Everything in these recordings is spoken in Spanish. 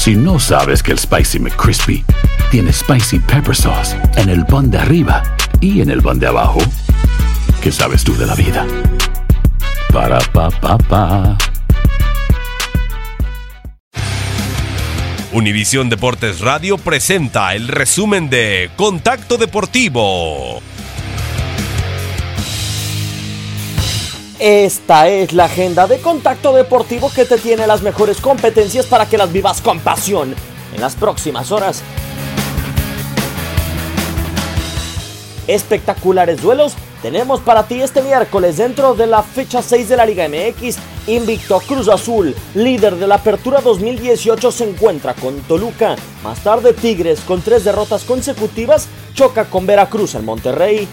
Si no sabes que el Spicy McCrispy tiene Spicy Pepper Sauce en el pan de arriba y en el pan de abajo, ¿qué sabes tú de la vida? Para, pa, pa, pa. Univisión Deportes Radio presenta el resumen de Contacto Deportivo. Esta es la agenda de contacto deportivo que te tiene las mejores competencias para que las vivas con pasión en las próximas horas. Espectaculares duelos tenemos para ti este miércoles dentro de la fecha 6 de la Liga MX. Invicto Cruz Azul, líder de la Apertura 2018, se encuentra con Toluca. Más tarde Tigres, con tres derrotas consecutivas, choca con Veracruz en Monterrey.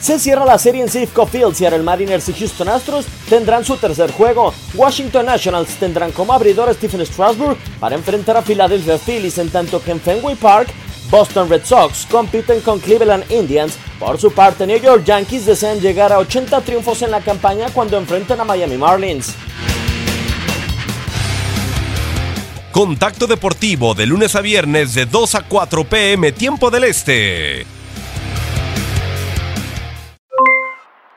Se cierra la serie en Safeco Field. Seattle Mariners y Houston Astros tendrán su tercer juego. Washington Nationals tendrán como abridor a Stephen Strasburg para enfrentar a Philadelphia Phillies, en tanto que en Fenway Park Boston Red Sox compiten con Cleveland Indians. Por su parte, New York Yankees desean llegar a 80 triunfos en la campaña cuando enfrentan a Miami Marlins. Contacto Deportivo de lunes a viernes de 2 a 4 pm tiempo del Este.